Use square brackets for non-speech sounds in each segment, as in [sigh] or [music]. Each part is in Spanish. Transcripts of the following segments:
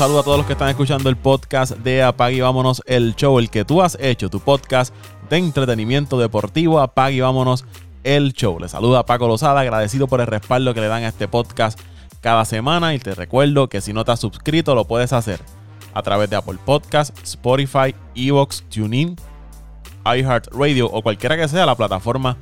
saludo a todos los que están escuchando el podcast de Apague y Vámonos el Show, el que tú has hecho, tu podcast de entretenimiento deportivo. Apague y Vámonos el Show. Les saluda Paco Lozada, agradecido por el respaldo que le dan a este podcast cada semana. Y te recuerdo que si no te has suscrito, lo puedes hacer a través de Apple Podcast, Spotify, Evox, TuneIn, iHeartRadio o cualquiera que sea la plataforma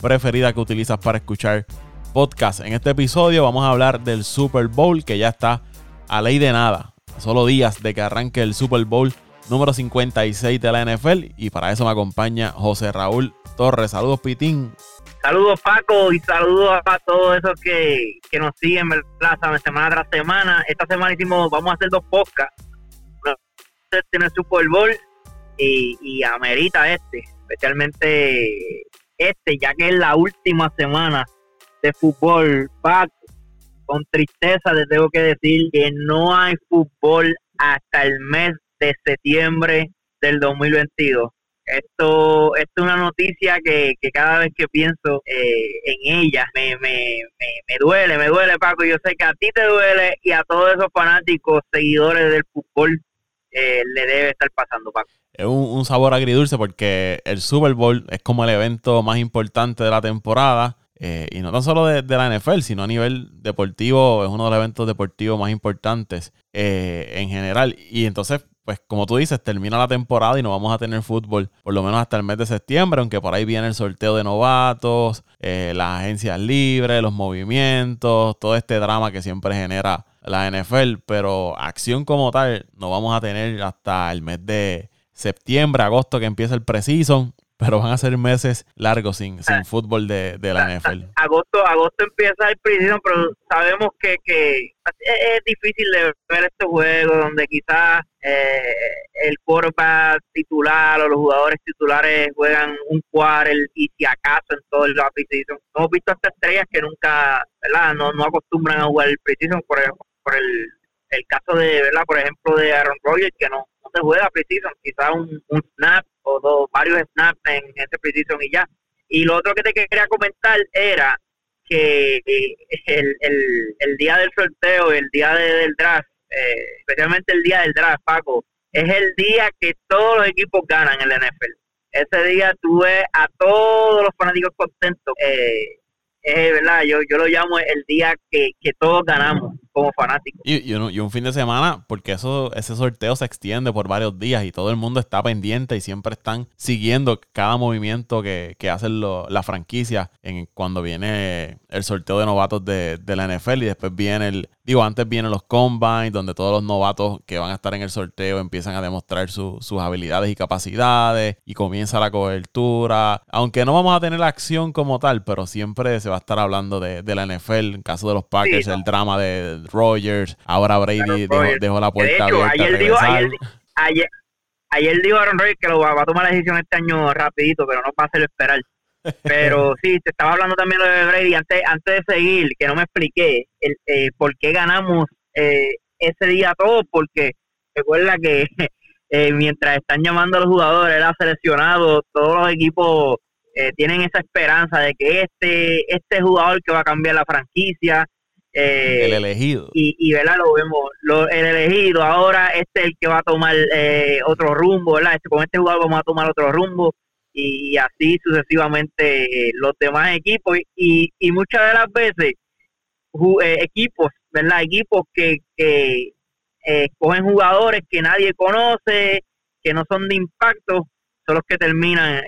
preferida que utilizas para escuchar podcast. En este episodio vamos a hablar del Super Bowl que ya está a ley de nada. Solo días de que arranque el Super Bowl número 56 de la NFL y para eso me acompaña José Raúl Torres. Saludos Pitín. Saludos Paco y saludos a todos esos que, nos siguen semana tras semana. Esta semana hicimos, vamos a hacer dos podcasts. Tiene el Super Bowl y, y amerita este, especialmente este, ya que es la última semana de fútbol. Paco, con tristeza les tengo que decir que no hay fútbol hasta el mes de septiembre del 2022. Esto, esto es una noticia que, cada vez que pienso eh, en ella me, me, me, duele, me duele Paco. Yo sé que a ti te duele y a todos esos fanáticos, seguidores del fútbol, eh, le debe estar pasando Paco. Es un, un sabor agridulce porque el Super Bowl es como el evento más importante de la temporada eh, y no tan solo de, la NFL, sino a nivel deportivo, es uno de los eventos deportivos más importantes eh, en general. Y entonces, pues como tú dices, termina la temporada y no vamos a tener fútbol por lo menos hasta el mes de septiembre, aunque por ahí viene el sorteo de novatos, eh, las agencias libres, los movimientos, todo este drama que siempre genera la NFL, pero acción como tal no vamos a tener hasta el mes de septiembre, agosto que empieza el preseason pero van a ser meses largos sin, sin ah. fútbol de, la ah, NFL. Agosto, agosto empieza el preseason, pero sabemos que, que es, difícil de ver este juego donde quizás eh, el quarterback titular o los jugadores titulares juegan un quarter y si acaso en todo el preseason. Hemos visto estas estrellas que nunca, ¿verdad? No, no acostumbran a jugar el preseason por, por el, el caso de, ¿verdad? Por ejemplo, de Aaron Rodgers que no, no se juega preseason, quizás un, un snap o dos, varios snaps en ese precision y ya. Y lo otro que te quería comentar era que eh, el, el, el día del sorteo, el día del draft, eh, especialmente el día del draft, Paco, es el día que todos los equipos ganan en el NFL. Ese día tuve a todos los fanáticos contentos. Eh, es verdad, yo, yo lo llamo el día que, que todos ganamos como fanáticos. Y, un, fin de semana, porque eso ese sorteo se extiende por varios días y todo el mundo está pendiente y siempre están siguiendo cada movimiento que, que hacen la franquicia en, cuando viene el sorteo de novatos de, de la NFL y después viene el, Digo, antes vienen los combines, donde todos los novatos que van a estar en el sorteo empiezan a demostrar sus habilidades y capacidades y comienza la cobertura. Aunque no vamos a tener la acción como tal, pero siempre se va a estar hablando de, la NFL. En caso de los Packers, el drama de Rogers. Ahora Brady dejó, la puerta abierta. Ayer dijo, ayer, ayer, dijo Aaron Rodgers que lo va, a tomar la decisión este año rapidito, pero no va a esperar. Pero [laughs] sí, te estaba hablando también de Brady antes, antes de seguir, que no me expliqué el, eh, por qué ganamos eh, ese día todo, porque recuerda que [laughs] eh, mientras están llamando a los jugadores, era seleccionado, todos los equipos tienen esa esperanza de que este, este jugador que va a cambiar la franquicia, el elegido. Y, y ¿verdad? Lo vemos, lo, el elegido. Ahora este es el que va a tomar otro rumbo, ¿verdad? Este, con este jugador vamos a tomar otro rumbo y así sucesivamente eh, los demás equipos y, y muchas de las veces eh, equipos, ¿verdad? Equipos que, que eh, cogen jugadores que nadie conoce, que no son de impacto, son los que terminan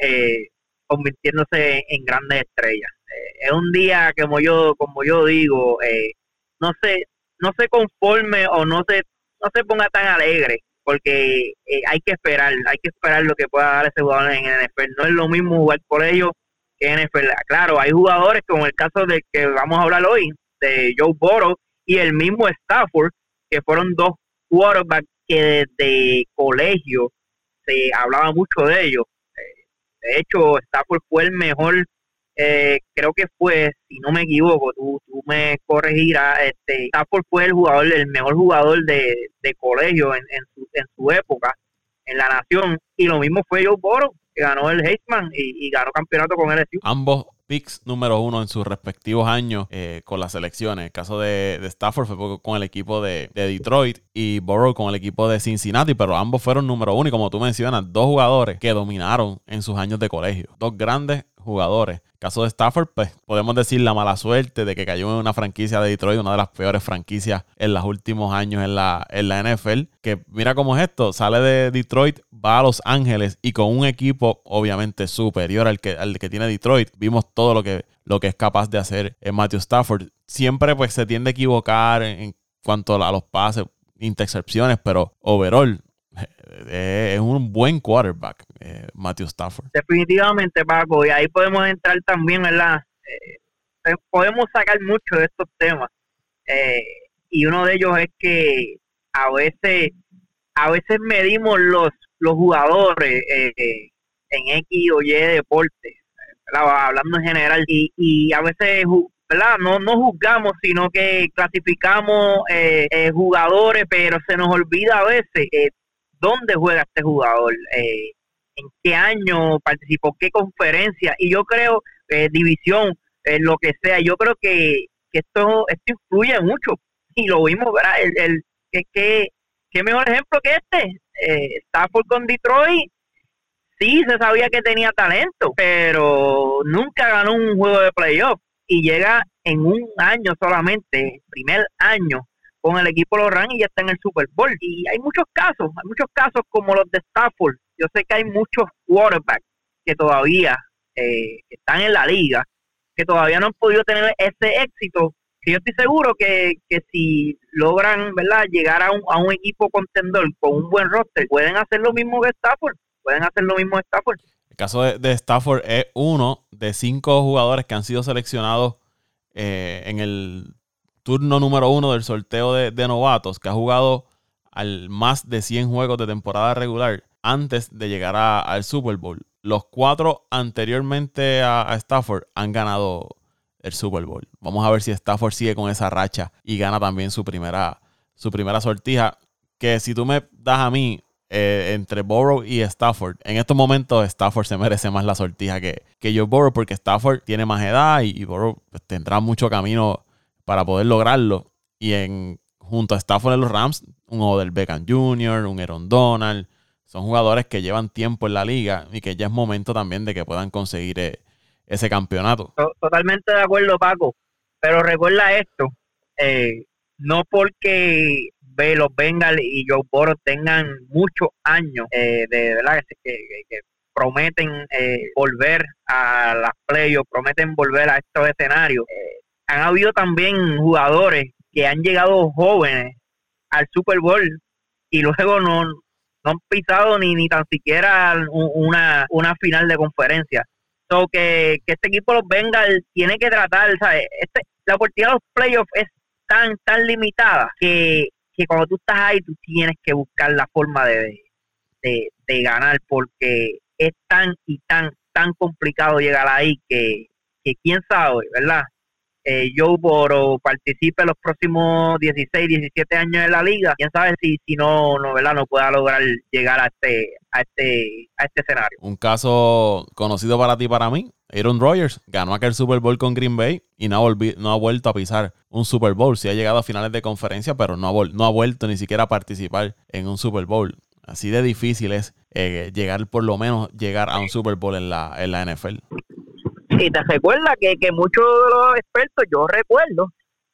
convirtiéndose en grandes estrellas. es un día como yo como yo digo, no se no se conforme o no se no se ponga tan alegre porque eh, hay que esperar, hay que esperar lo que pueda dar ese jugador en NFL. No es lo mismo jugar por ellos que en NFL. Claro, hay jugadores como el caso de que vamos a hablar hoy, de Joe Burrow y el mismo Stafford, que fueron dos quarterbacks que desde colegio se hablaba mucho de ellos. Eh, de hecho, Stafford fue el mejor eh, creo que fue, si no me equivoco, tú, tú me corregirás, este, Stafford fue el jugador, el mejor jugador de, colegio en, en, su, en su época en la nación, y lo mismo fue Joe Boro, que ganó el Heisman y, ganó campeonato con LSU. Ambos picks número uno en sus respectivos años eh, con las selecciones. El caso de, Stafford fue con el equipo de, Detroit y Burrow con el equipo de Cincinnati, pero ambos fueron número uno y como tú mencionas, dos jugadores que dominaron en sus años de colegio. Dos grandes jugadores. caso de Stafford, pues podemos decir la mala suerte de que cayó en una franquicia de Detroit, una de las peores franquicias en los últimos años en la, en la NFL. Que mira cómo es esto, sale de Detroit, va a Los Ángeles y con un equipo obviamente superior al que, al que tiene Detroit. Vimos todo lo que, lo que es capaz de hacer en Matthew Stafford. Siempre pues se tiende a equivocar en, cuanto a los pases, intercepciones, pero overall es un buen quarterback, eh, Matthew Stafford. Definitivamente, Paco, y ahí podemos entrar también, ¿verdad? Eh, eh, podemos sacar mucho de estos temas. y uno de ellos es que a veces, a veces medimos los, los jugadores en X o Y deporte, hablando en general, y, y a veces. No, no juzgamos, sino que clasificamos jugadores, pero se nos olvida a veces dónde juega este jugador, eh, en qué año participó, qué conferencia, y yo creo, eh, división, eh, lo que sea, yo creo que, esto, esto influye mucho, y lo vimos, ¿verdad? El, el, que, qué mejor ejemplo que este, eh, Stafford con Detroit, sí se sabía que tenía talento, pero nunca ganó un juego de playoff, y llega en un año solamente, primer año, con el equipo Rams y ya está en el Super Bowl. Y hay muchos casos, hay muchos casos como los de Stafford. Yo sé que hay muchos quarterbacks que todavía eh, están en la liga, que todavía no han podido tener ese éxito. Que yo estoy seguro que, que si logran verdad llegar a un, a un equipo contendor con un buen roster, pueden hacer lo mismo que Stafford. Pueden hacer lo mismo que Stafford. El caso de, Stafford es uno de cinco jugadores que han sido seleccionados eh, en el turno número uno del sorteo de, novatos, que ha jugado al más de 100 juegos de temporada regular antes de llegar al Super Bowl. Los cuatro anteriormente a, Stafford han ganado el Super Bowl. Vamos a ver si Stafford sigue con esa racha y gana también su primera, su primera sortija. Que si tú me das a mí eh, entre Burrow y Stafford, en estos momentos Stafford se merece más la sortija que, que yo Burrow porque Stafford tiene más edad y, y pues, tendrá mucho camino para poder lograrlo. Y en junto a Stafford en los Rams, un Odell Beckham Jr., un Aaron Donald, son jugadores que llevan tiempo en la liga y que ya es momento también de que puedan conseguir eh, ese campeonato. Totalmente de acuerdo, Paco. Pero recuerda esto, eh, no porque los Bengals y Joe Burrow tengan muchos años eh, de verdad que, prometen volver a las playoffs, prometen volver a estos escenarios han habido también jugadores que han llegado jóvenes al Super Bowl y luego no, han pisado ni, ni tan siquiera una, una final de conferencia. So que, este equipo los Bengals tiene que tratar, ¿sabes? Este, la oportunidad de los playoffs es tan, tan limitada que, cuando tú estás ahí tú tienes que buscar la forma de, de, de ganar porque es tan y tan, tan complicado llegar ahí que, que quién sabe, ¿verdad? Eh, Joe Boro participe los próximos 16, 17 años en la liga, quién sabe si, si no, no, ¿verdad? no pueda lograr llegar a este, a este, a este escenario. Un caso conocido para ti para mí, Aaron Rodgers ganó aquel Super Bowl con Green Bay y no ha, no ha vuelto a pisar un Super Bowl. Sí ha llegado a finales de conferencia, pero no ha, no ha vuelto ni siquiera a participar en un Super Bowl. Así de difícil es eh, llegar, por lo menos, llegar a un Super Bowl en la, en la NFL. Y te recuerda que, que muchos de los expertos, yo recuerdo,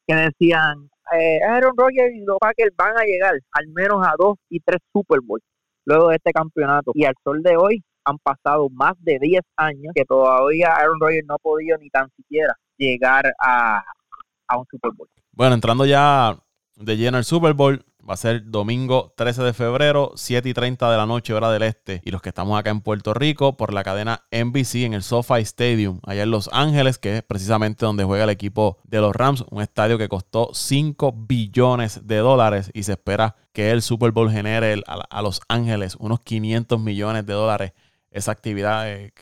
que decían, eh, Aaron Rodgers y los Packers van a llegar al menos a dos y tres Super Bowls luego de este campeonato. Y al sol de hoy han pasado más de 10 años que todavía Aaron Rodgers no ha podido ni tan siquiera llegar a, a un Super Bowl. Bueno, entrando ya de lleno al Super Bowl, Va a ser domingo 13 de febrero, 7 y 30 de la noche, hora del este. Y los que estamos acá en Puerto Rico, por la cadena NBC en el SoFi Stadium, allá en Los Ángeles, que es precisamente donde juega el equipo de los Rams. Un estadio que costó 5 billones de dólares y se espera que el Super Bowl genere a, Los Ángeles unos 500 millones de dólares. Esa actividad eh,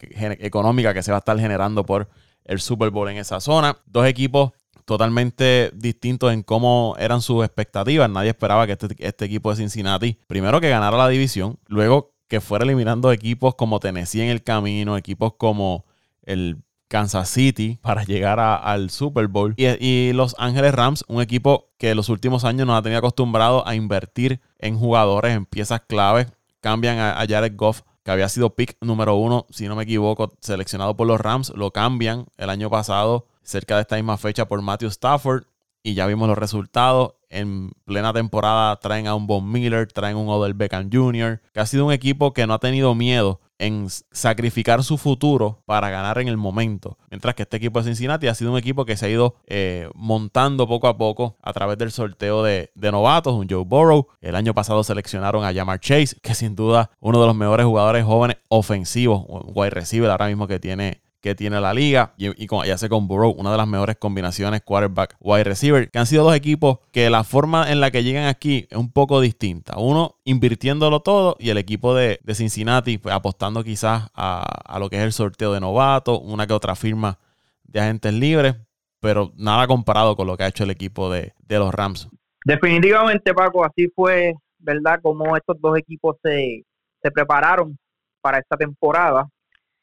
económica que se va a estar generando por el Super Bowl en esa zona. Dos equipos totalmente distintos en cómo eran sus expectativas. Nadie esperaba que este, este, equipo de Cincinnati, primero que ganara la división, luego que fuera eliminando equipos como Tennessee en el camino, equipos como el Kansas City [laughs] para llegar al Super Bowl. Y, Los Ángeles Rams, un equipo que en los últimos años nos ha tenido acostumbrado a invertir en jugadores, en piezas claves. Cambian a Jared Goff que había sido pick número uno, si no me equivoco, seleccionado por los Rams, lo cambian el año pasado, cerca de esta misma fecha, por Matthew Stafford. Y ya vimos los resultados. En plena temporada traen a un Von Miller, traen a un Odell Beckham Jr., que ha sido un equipo que no ha tenido miedo en sacrificar su futuro para ganar en el momento. Mientras que este equipo de Cincinnati ha sido un equipo que se ha ido eh, montando poco a poco a través del sorteo de, novatos, un Joe Burrow. El año pasado seleccionaron a Jamar Chase, que sin duda uno de los mejores jugadores jóvenes ofensivos, wide receiver ahora mismo que tiene que tiene la liga y, con, sé con Burrow, una de las mejores combinaciones quarterback wide receiver, que han sido dos equipos que la forma en la que llegan aquí es un poco distinta. Uno invirtiéndolo todo y el equipo de, Cincinnati pues, apostando quizás a, lo que es el sorteo de novatos, una que otra firma de agentes libres, pero nada comparado con lo que ha hecho el equipo de, los Rams. Definitivamente, Paco, así fue, ¿verdad? Como estos dos equipos se, prepararon para esta temporada.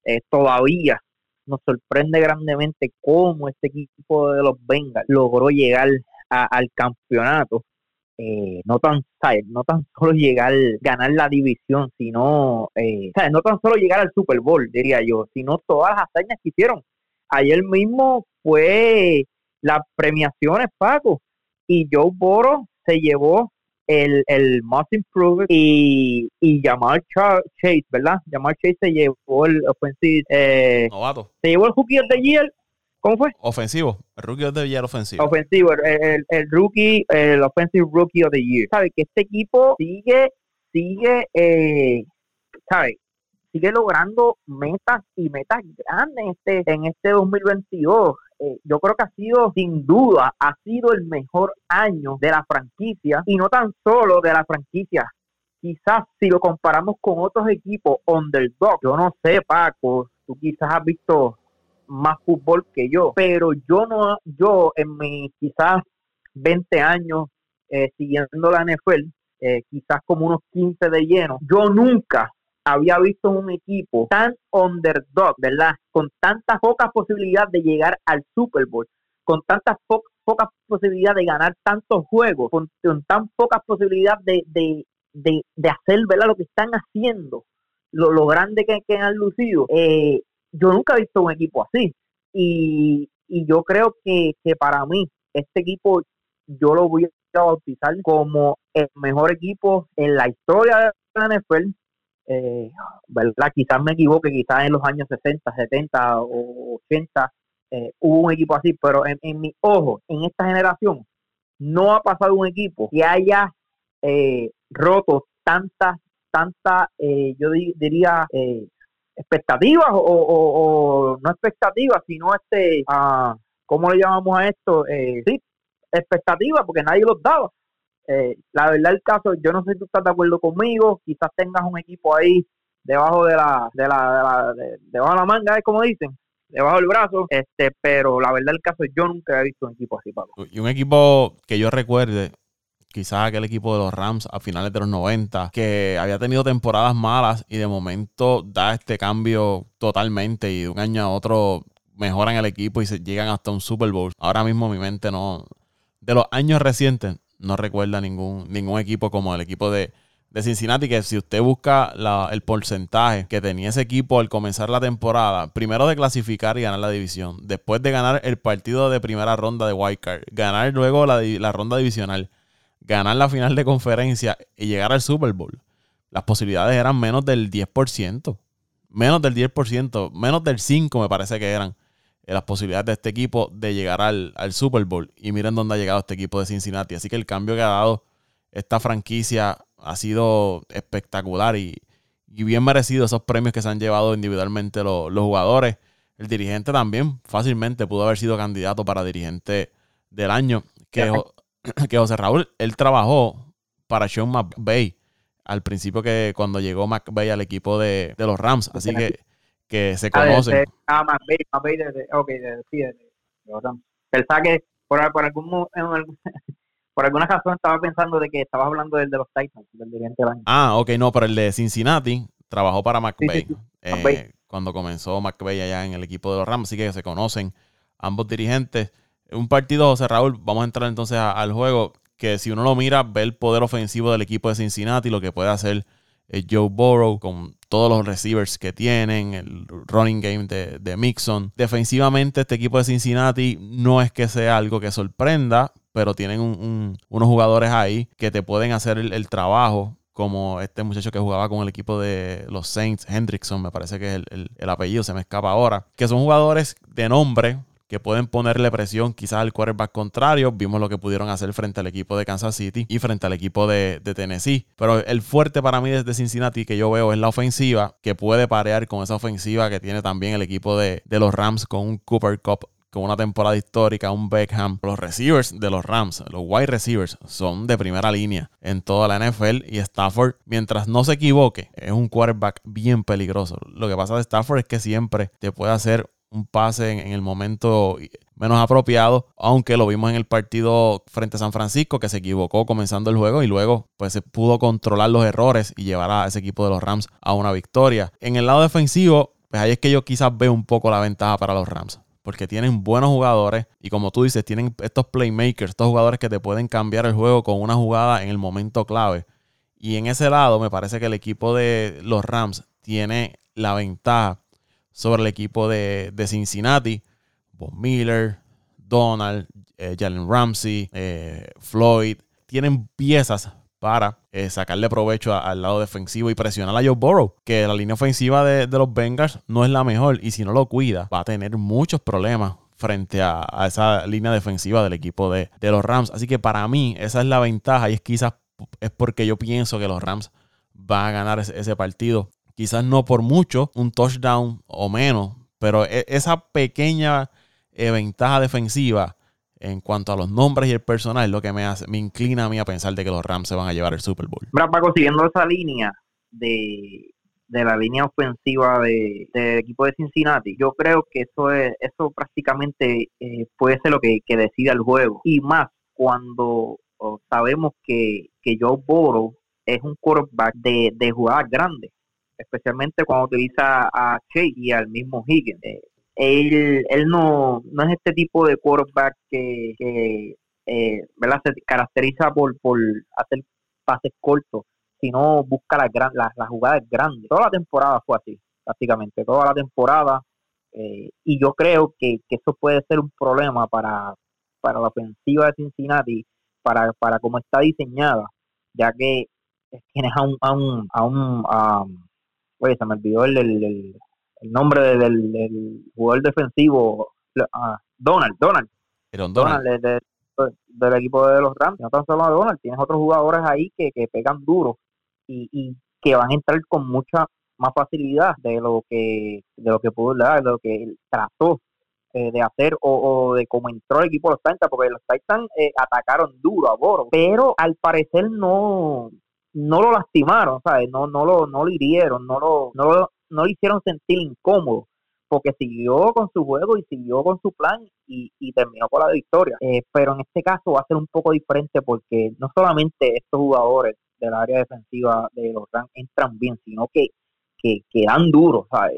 Eh, todavía nos sorprende grandemente cómo este equipo de los Bengals logró llegar al campeonato. Eh, no tan no tan [laughs] solo llegar ganar la división sino eh, no tan solo llegar al Super Bowl diría yo sino todas las hazañas que hicieron. Ayer mismo fue las premiaciones Paco y Joe Boro se llevó el, el Most Improved y, y Jamal Chase, ¿verdad? Jamal Chase se llevó el offensive. Eh, Novato. Se llevó el Rookie of the Year. ¿Cómo fue? Ofensivo. El Rookie of the Year ofensivo. Ofensivo. El, el, Rookie, el Offensive Rookie of the Year. ¿Sabes? Que este equipo sigue, sigue, eh, ¿sabes? Sigue logrando metas y metas grandes este, en este 2022. Eh, yo creo que ha sido, sin duda, ha sido el mejor año de la franquicia y no tan solo de la franquicia. Quizás si lo comparamos con otros equipos underdog, yo no sé, Paco, tú quizás has visto más fútbol que yo, pero yo no, yo en mis quizás 20 años eh, siguiendo la NFL, eh, quizás como unos 15 de lleno, yo nunca había visto un equipo tan underdog, ¿verdad? Con tantas pocas posibilidades de llegar al Super Bowl, con tantas pocas posibilidades de ganar tantos juegos, con, tan pocas posibilidades de, de, de, hacer, ¿verdad? Lo que están haciendo, lo, lo grande que, que, han lucido. Eh, yo nunca he visto un equipo así. Y, y yo creo que, que para mí, este equipo, yo lo voy a bautizar como el mejor equipo en la historia de la NFL eh, ¿verdad? Quizás me equivoque, quizás en los años 60, 70 o 80 eh, hubo un equipo así, pero en, en mi ojo, en esta generación, no ha pasado un equipo que haya eh, roto tantas, tantas, eh, yo diría, expectativas o, no expectativas, sino este, uh, ¿cómo le llamamos a esto? sí, expectativas, porque nadie los daba. Eh, la verdad el caso, yo no sé si tú estás de acuerdo conmigo, quizás tengas un equipo ahí debajo de la, de la, de debajo de la manga, como dicen, debajo del brazo, este, pero la verdad el caso, yo nunca he visto un equipo así, Pablo. Y un equipo que yo recuerde, quizás aquel equipo de los Rams a finales de los 90, que había tenido temporadas malas y de momento da este cambio totalmente y de un año a otro mejoran el equipo y se llegan hasta un Super Bowl. Ahora mismo mi mente no... De los años recientes, no recuerda ningún, ningún equipo como el equipo de, Cincinnati, que si usted busca el porcentaje que tenía ese equipo al comenzar la temporada, primero de clasificar y ganar la división, después de ganar el partido de primera ronda de Wildcard, ganar luego la, la ronda divisional, ganar la final de conferencia y llegar al Super Bowl, las posibilidades eran menos del 10%, menos del 10%, menos del 5% me parece que eran las posibilidades de este equipo de llegar al, Super Bowl. Y miren dónde ha llegado este equipo de Cincinnati. Así que el cambio que ha dado esta franquicia ha sido espectacular y, bien merecido esos premios que se han llevado individualmente los, jugadores. El dirigente también fácilmente pudo haber sido candidato para dirigente del año. Que, [clears throat] que José Raúl, él trabajó para Sean McVay al principio que cuando llegó McVay al equipo de, de los Rams. Así que que se conocen. Ah, más McVay, de, ok, de, sí, de, Pensaba que por, por, algún, [laughs] por alguna razón estaba pensando de que estabas hablando del de los Titans, del dirigente Ah, ok, no, pero el de Cincinnati trabajó para McVay. Eh, cuando comenzó McVeigh allá en el equipo de los Rams, así que se conocen ambos dirigentes. Un partido, José Raúl, vamos a entrar entonces al juego, que si uno lo mira, ve el poder ofensivo del equipo de Cincinnati, lo que puede hacer Joe Burrow con todos los receivers que tienen, el running game de, Mixon. Defensivamente, este equipo de Cincinnati no es que sea algo que sorprenda, pero tienen unos jugadores ahí que te pueden hacer el, trabajo como este muchacho que jugaba con el equipo de los Saints, Hendrickson, me parece que es el, el, apellido, se me escapa ahora, que son jugadores de nombre, que pueden ponerle presión quizás al quarterback contrario. Vimos lo que pudieron hacer frente al equipo de Kansas City y frente al equipo de, Tennessee. Pero el fuerte para mí desde Cincinnati que yo veo es la ofensiva, que puede parear con esa ofensiva que tiene también el equipo de, de los Rams con un Cooper Cup con una temporada histórica, un Beckham. Los receivers de los Rams, los wide receivers, son de primera línea en toda la NFL y Stafford, mientras no se equivoque, es un quarterback bien peligroso. Lo que pasa de Stafford es que siempre te puede hacer un pase en, el momento menos apropiado, aunque lo vimos en el partido frente a San Francisco, que se equivocó comenzando el juego y luego pues se pudo controlar los errores y llevar a ese equipo de los Rams a una victoria. En el lado defensivo, pues ahí es que yo quizás veo un poco la ventaja para los Rams. Porque tienen buenos jugadores y como tú dices, tienen estos playmakers, estos jugadores que te pueden cambiar el juego con una jugada en el momento clave. Y en ese lado me parece que el equipo de los Rams tiene la ventaja sobre el equipo de, Cincinnati. Von Miller, Donald, eh, Jalen Ramsey, eh, Floyd. Tienen piezas para eh, sacarle provecho al lado defensivo y presionar a Joe Burrow, que la línea ofensiva de, los Bengals no es la mejor y si no lo cuida va a tener muchos problemas frente a, esa línea defensiva del equipo de, los Rams. Así que para mí esa es la ventaja y es quizás es porque yo pienso que los Rams van a ganar ese partido quizás no por mucho, un touchdown o menos, pero e, esa pequeña eh, ventaja defensiva en cuanto a los nombres y el personal es lo que me, hace, me inclina a mí a pensar de que los Rams se van a llevar el Super Bowl. Paco, siguiendo esa línea de, la línea ofensiva del equipo de Cincinnati, yo creo que eso es eso prácticamente eh, puede ser lo que, que decida el juego. Y más cuando sabemos que, que Joe Burrow es un quarterback de, de jugadas grandes especialmente cuando utiliza a Chase y al mismo Higgins. Él, él no, no es este tipo de quarterback que, que eh, ¿verdad? se caracteriza por, por hacer pases cortos, sino busca las, gran, las, jugadas grandes. Toda la temporada fue así, prácticamente, toda la temporada. Eh, y yo creo que, que, eso puede ser un problema para, para la ofensiva de Cincinnati, para, para cómo está diseñada, ya que tienes a un, a un, a un, oye, se me olvidó el, el, el nombre del, jugador defensivo, ah, Donald, Donald. Donald, del equipo de los Rams. No tan solo Donald, tienes otros jugadores ahí que, que pegan duro y, y que van a entrar con mucha más facilidad de lo que de lo que pudo dar, de lo que él trató eh, de hacer o, de cómo entró el equipo de los Titans, porque los Titans eh, atacaron duro a Boro, pero al parecer no no lo lastimaron, ¿sabes? No, no, lo, no lo hirieron, no lo, no lo, no lo hicieron sentir incómodo, porque siguió con su juego y siguió con su plan y, terminó con la victoria. Eh, pero en este caso va a ser un poco diferente porque no solamente estos jugadores del área defensiva de los Rams entran bien, sino que, que, dan duro, ¿sabes?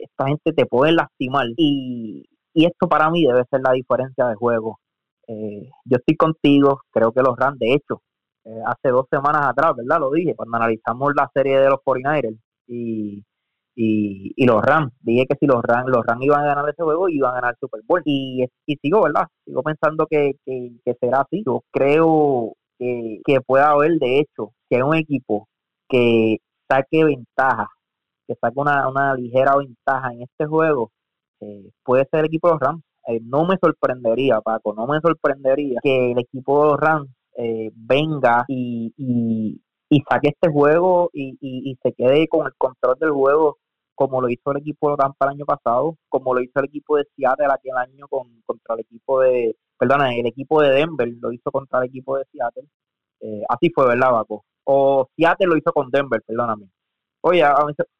Esta gente te puede lastimar y, y esto para mí debe ser la diferencia de juego. Eh, yo estoy contigo, creo que los Rams, de hecho, eh, hace dos semanas atrás, ¿verdad? Lo dije, cuando analizamos la serie de los 49ers y, y, los Rams. Dije que si los Rams, los Rams iban a ganar ese juego, iban a ganar el Super Bowl. Y, y sigo, ¿verdad? Sigo pensando que, que, será así. Yo creo que, que pueda haber, de hecho, que un equipo que saque ventaja, que saque una, una ligera ventaja en este juego, eh, puede ser el equipo de los Rams. Eh, no me sorprendería, Paco, no me sorprendería que el equipo de los Rams eh, venga y, y, saque este juego y, y, se quede con el control del juego como lo hizo el equipo de Tampa el año pasado, como lo hizo el equipo de Seattle aquel año con, contra el equipo de, perdona, el equipo de Denver lo hizo contra el equipo de Seattle. Eh, así fue, ¿verdad, Baco? O Seattle lo hizo con Denver, perdóname. Oye,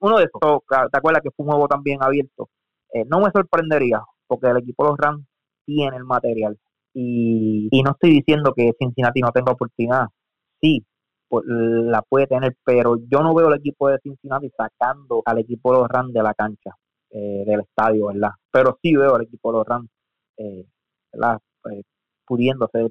uno de esos, ¿te acuerdas que fue un juego también abierto? Eh, no me sorprendería, porque el equipo de los Rams tiene el material. Y, y no estoy diciendo que Cincinnati no tenga oportunidad. Sí, pues, la puede tener, pero yo no veo el equipo de Cincinnati sacando al equipo de los Rams de la cancha. eh, del estadio, ¿verdad? Pero sí veo al equipo de los Rams, eh, ¿verdad? Eh, pudiendo hacer,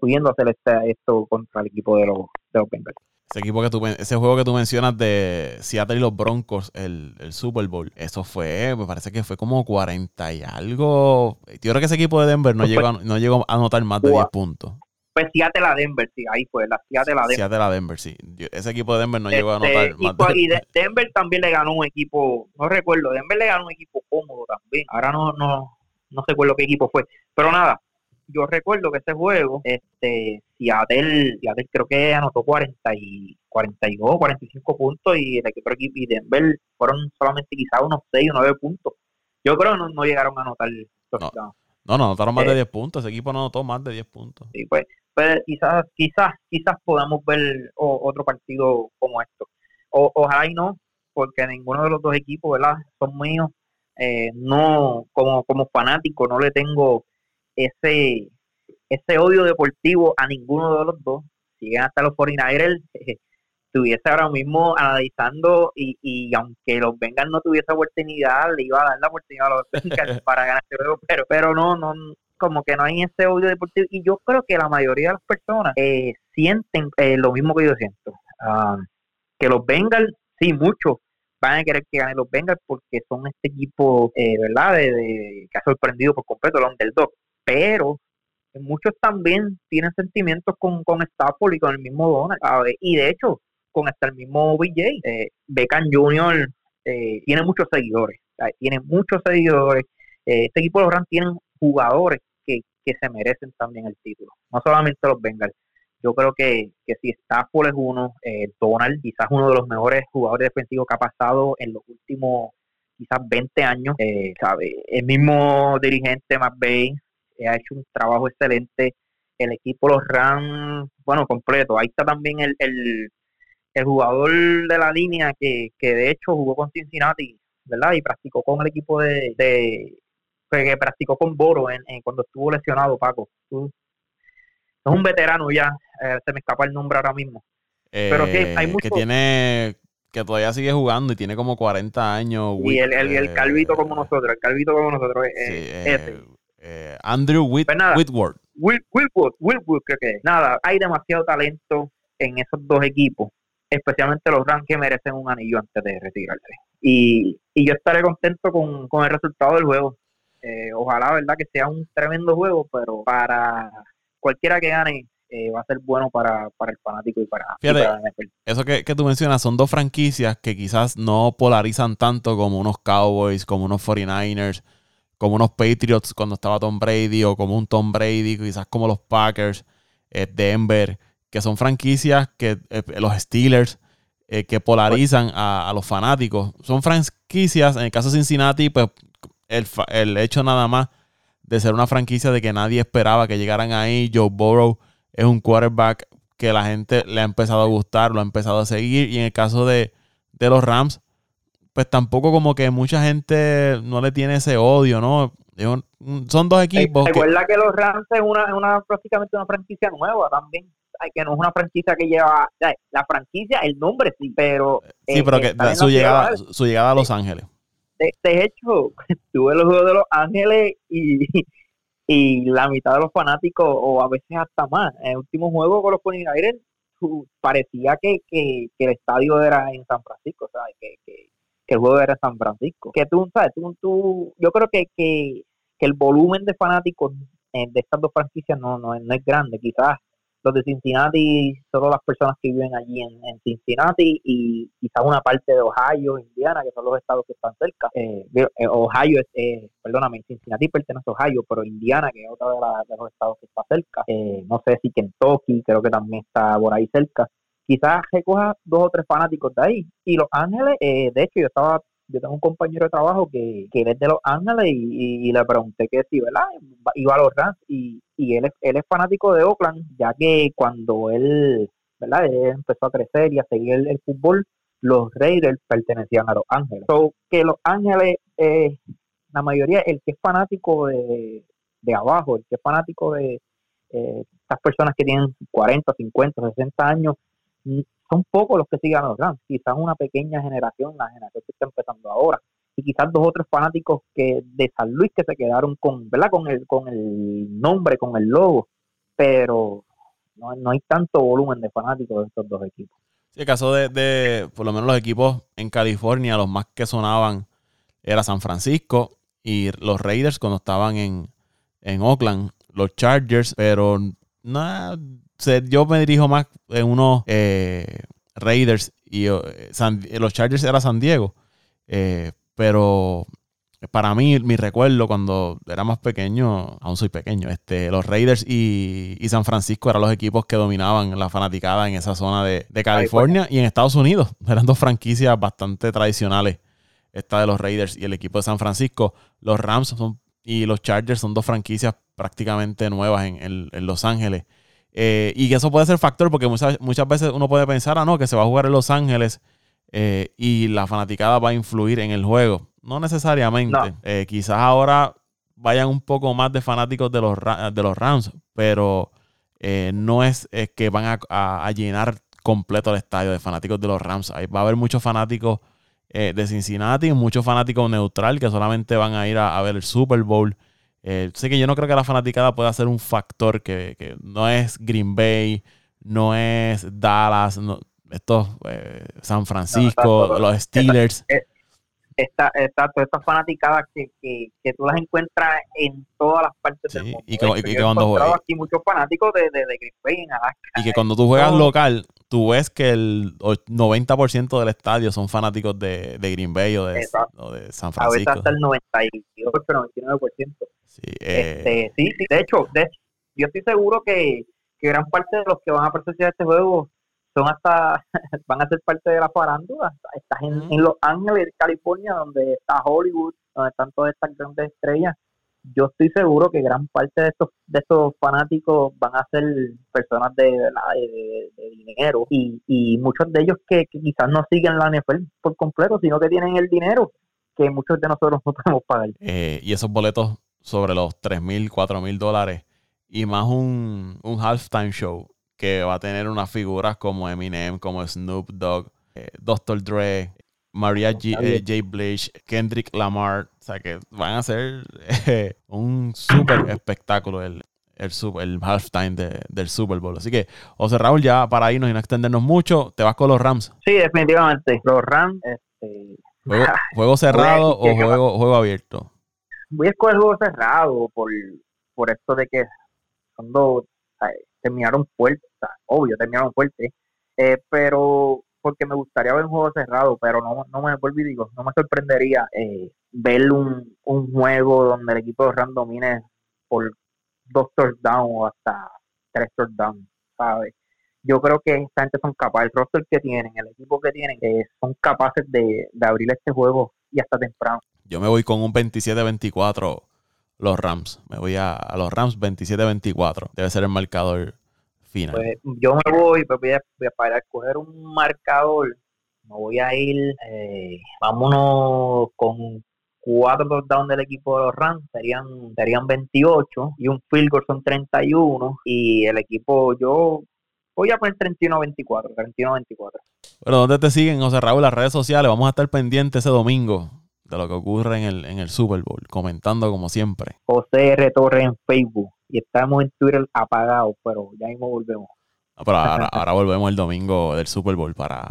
pudiendo hacer este, esto contra el equipo de los, de los Bengals. Ese equipo que tú, ese juego que tú mencionas de Seattle y los Broncos, el, el, Super Bowl, eso fue, me parece que fue como 40 y algo. Yo creo que ese equipo de Denver no, llegó, a, no llegó a anotar más de 10 puntos. Pues Seattle a Denver, sí, ahí fue, la Seattle a Denver. Seattle a Denver, sí. ese equipo de Denver no llegó a anotar este, más de... Y Denver también le ganó un equipo, no recuerdo, Denver le ganó un equipo cómodo también. Ahora no, no, no recuerdo qué equipo fue. Pero nada, yo recuerdo que ese juego, este, Seattle, Seattle creo que anotó 40 y 42, 45 puntos y el equipo y Denver fueron solamente quizás unos 6 o 9 puntos. Yo creo que no, llegaron a anotar. No, no, no anotaron más de 10 eh, puntos. Ese equipo no anotó más de 10 puntos. Sí, pues, pues quizás, quizás, quizás podamos ver otro partido como esto. O, ojalá y no, porque ninguno de los dos equipos, ¿verdad? Son míos. Eh, no, como, como fanático, no le tengo ese, ese odio deportivo a ninguno de los dos. Siguen hasta los 49ers, estuviese ahora mismo analizando y, y aunque los Bengals no tuviese oportunidad, le iba a dar la oportunidad a los [laughs] Bengals para ganar este juego, pero, pero no, no, como que no hay ese odio deportivo. Y yo creo que la mayoría de las personas eh, sienten eh, lo mismo que yo siento. Ah, que los Bengals, sí, muchos van a querer que ganen los Bengals porque son este equipo, eh, ¿verdad?, de, que ha sorprendido por completo el underdog pero muchos también tienen sentimientos con, con Stafford y con el mismo Donald. Y de hecho, con hasta el mismo BJ, eh, Beckham Jr. Eh, tiene muchos seguidores. Tiene muchos seguidores. Eh, este equipo de los Rams tienen jugadores que, que se merecen también el título. No solamente los Bengals. Yo creo que, que si Stafford es uno, eh, Donald quizás uno de los mejores jugadores defensivos que ha pasado en los últimos quizás 20 años. Eh, ¿sabe? El mismo dirigente McVeigh ha hecho un trabajo excelente. El equipo, los Rams, bueno, completo. Ahí está también el, el, jugador de la línea que, que de hecho jugó con Cincinnati, ¿verdad? Y practicó con el equipo de, de que practicó con Boro en, cuando estuvo lesionado, Paco. es un veterano ya, eh, se me escapa el nombre ahora mismo. Pero que hay eh, mucho... Que tiene que todavía sigue jugando y tiene como 40 años. Y el, el, el, calvito como nosotros, el calvito como nosotros, ese. Eh, Andrew Whit pues Whitworth. Whitworth, creo que nada, hay demasiado talento en esos dos equipos, especialmente los Rams que merecen un anillo antes de retirarse. Y, y yo estaré contento con, con el resultado del juego. Eh, ojalá, ¿verdad? Que sea un tremendo juego, pero para cualquiera que gane, eh, va a ser bueno para, para el fanático y para, Eso que, que, tú mencionas son dos franquicias que quizás no polarizan tanto como unos Cowboys, como unos 49ers como unos Patriots cuando estaba Tom Brady o como un Tom Brady, quizás como los Packers, eh, Denver, que son franquicias que eh, los Steelers eh, que polarizan a, los fanáticos. Son franquicias, en el caso de Cincinnati, pues el, el, hecho nada más de ser una franquicia de que nadie esperaba que llegaran ahí. Joe Burrow es un quarterback que la gente le ha empezado a gustar, lo ha empezado a seguir. Y en el caso de, de los Rams, pues tampoco como que mucha gente no le tiene ese odio, ¿no? Son dos equipos. Recuerda que, los Rams es una, una, prácticamente una franquicia nueva también. que no es una franquicia que lleva la franquicia, el nombre sí, pero sí, pero que su llegada, su llegada a Los Ángeles. De, hecho, [laughs] tuve los juegos de Los Ángeles y, [laughs] y la mitad de los fanáticos, o a veces hasta más, en el último juego con los 49 parecía que, que, que, el estadio era en San Francisco, ¿sabes? Que, que, que el juego era San Francisco. Que tú, ¿sabes? Tú, tú, yo creo que, que, el volumen de fanáticos eh, de estas dos franquicias no, no, no es grande. Quizás los de Cincinnati, solo las personas que viven allí en, Cincinnati y quizás una parte de Ohio, Indiana, que son los estados que están cerca. Eh, eh, Ohio, eh, perdóname, Cincinnati pertenece a Ohio, pero Indiana, que es otra de, los estados que está cerca. no sé si Kentucky, creo que también está por ahí cerca quizás recoja dos o tres fanáticos de ahí. Y Los Ángeles, eh, de hecho, yo estaba, yo tengo un compañero de trabajo que, que es de Los Ángeles y, le pregunté que si, ¿verdad? Iba a los Rams y, y él, es, él es fanático de Oakland, ya que cuando él, ¿verdad? Empezó a crecer y a seguir el, fútbol, los Raiders pertenecían a Los Ángeles. So, que Los Ángeles, la mayoría, el que es fanático de, de abajo, el que es fanático de eh, estas personas que tienen 40, 50, 60 años, son pocos los que siguen a los Rams, quizás una pequeña generación, la generación que está empezando ahora. y quizás dos o tres fanáticos que de San Luis que se quedaron con, ¿verdad? Con el, con el nombre, con el logo, pero no, no hay tanto volumen de fanáticos de estos dos equipos. Sí, el caso de, de, por lo menos los equipos en California, los más que sonaban era San Francisco y los Raiders cuando estaban en, en Oakland, los Chargers, pero nada, yo me dirijo más en unos eh, Raiders y eh, los Chargers era San Diego. Eh, pero para mí, mi recuerdo cuando era más pequeño, aún soy pequeño, este, los Raiders y, San Francisco eran los equipos que dominaban la fanaticada en esa zona de, California y en Estados Unidos. [laughs] Eran dos franquicias bastante tradicionales, esta de los Raiders y el equipo de San Francisco. Los Rams y los Chargers son dos franquicias prácticamente nuevas en, Los Ángeles. Eh, y que eso puede ser factor porque muchas, muchas veces uno puede pensar, ah, no, que se va a jugar en Los Ángeles eh, y la fanaticada va a influir en el juego. No necesariamente. Eh, quizás ahora vayan un poco más de fanáticos de los, de los Rams, pero eh, no es, que van a, llenar completo el estadio de fanáticos de los Rams. va a haber muchos fanáticos de Cincinnati y muchos fanáticos neutral que solamente van a ir a, ver el Super Bowl. Sé que yo no creo que la fanaticada pueda ser un factor que, no es Green Bay, no es Dallas, no, estos eh, San Francisco, los Steelers. Esta, exacto, estas fanaticadas que, que, que, tú las encuentras en todas las partes del mundo. Y, que, y que cuando juegas. aquí muchos fanáticos de, de, Green Bay en Alaska. Y que cuando tú juegas local, tú ves que el 90% del estadio son fanáticos de, de Green Bay o de, o de, San Francisco. A veces hasta el 98, 99%. Sí, eh... este, sí, sí, de hecho, de hecho, yo estoy seguro que, que gran parte de los que van a presenciar este juego son hasta, [laughs] van a ser parte de la farándula. Estás en, Los Ángeles, California, donde está Hollywood, donde están todas estas grandes estrellas. Yo estoy seguro que gran parte de estos de estos fanáticos van a ser personas de, de, dinero y, y muchos de ellos que, quizás no siguen la NFL por completo, sino que tienen el dinero que muchos de nosotros [laughs] no podemos pagar. Eh, y esos boletos sobre los 3 mil, 4 mil dólares y más un, un halftime show que va a tener unas figuras como Eminem, como Snoop Dogg, eh, Dr. Dre, Maria G, eh, J. Kendrick Lamar. O sea que van a ser eh, [laughs] un súper espectáculo el, el, el halftime del Super Bowl. Así que, José Raúl, ya para irnos y no extendernos mucho, ¿te vas con los Rams? Sí, definitivamente. Los Rams. Este... ¿Juego, [laughs] cerrado o juego, juego abierto? Voy a escoger juego cerrado por, por esto de que son dos terminaron fuerte, o sea, obvio, terminaron fuerte, eh, pero porque me gustaría ver un juego cerrado, pero no, no me y digo, no me sorprendería eh, ver un, un juego donde el equipo de Ram domine por dos touchdowns o hasta tres touchdowns, ¿sabes? Yo creo que esta gente son capaces, el roster que tienen, el equipo que tienen, eh, son capaces de, de abrir este juego y hasta temprano. Yo me voy con un 27-24 los Rams. Me voy a, los Rams 27-24. Debe ser el marcador final. Pues yo me voy, pues voy a, para escoger un marcador, me voy a ir, eh, vámonos con cuatro touchdowns del equipo de los Rams, serían, serían 28 y un field goal son 31 y el equipo yo voy a poner 31-24, 31-24. Bueno, ¿dónde te siguen, José Raúl? Las redes sociales, vamos a estar pendientes ese domingo de lo que ocurre en el, en el Super Bowl, comentando como siempre. José R. Torres en Facebook y estamos en Twitter apagados, pero ya mismo volvemos. pero [laughs] ahora, volvemos el domingo del Super Bowl para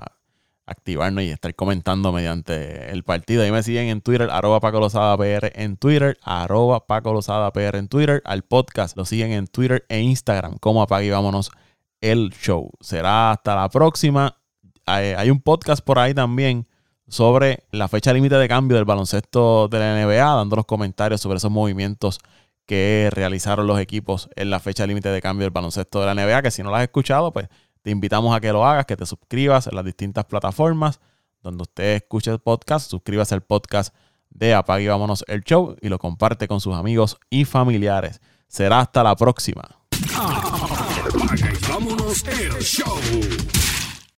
activarnos y estar comentando mediante el partido. Ahí me siguen en Twitter, arroba Paco Lozada PR en Twitter, arroba Paco Lozada PR en Twitter. Al podcast lo siguen en Twitter e Instagram como Apague y Vámonos el Show. Será hasta la próxima. hay un podcast por ahí también sobre la fecha límite de cambio del baloncesto de la NBA, dando los comentarios sobre esos movimientos que realizaron los equipos en la fecha límite de cambio del baloncesto de la NBA, que si no lo has escuchado, pues te invitamos a que lo hagas, que te suscribas en las distintas plataformas donde usted escuche el podcast, suscríbase al podcast de Apague y Vámonos el Show y lo comparte con sus amigos y familiares. Será hasta la próxima. vámonos el show.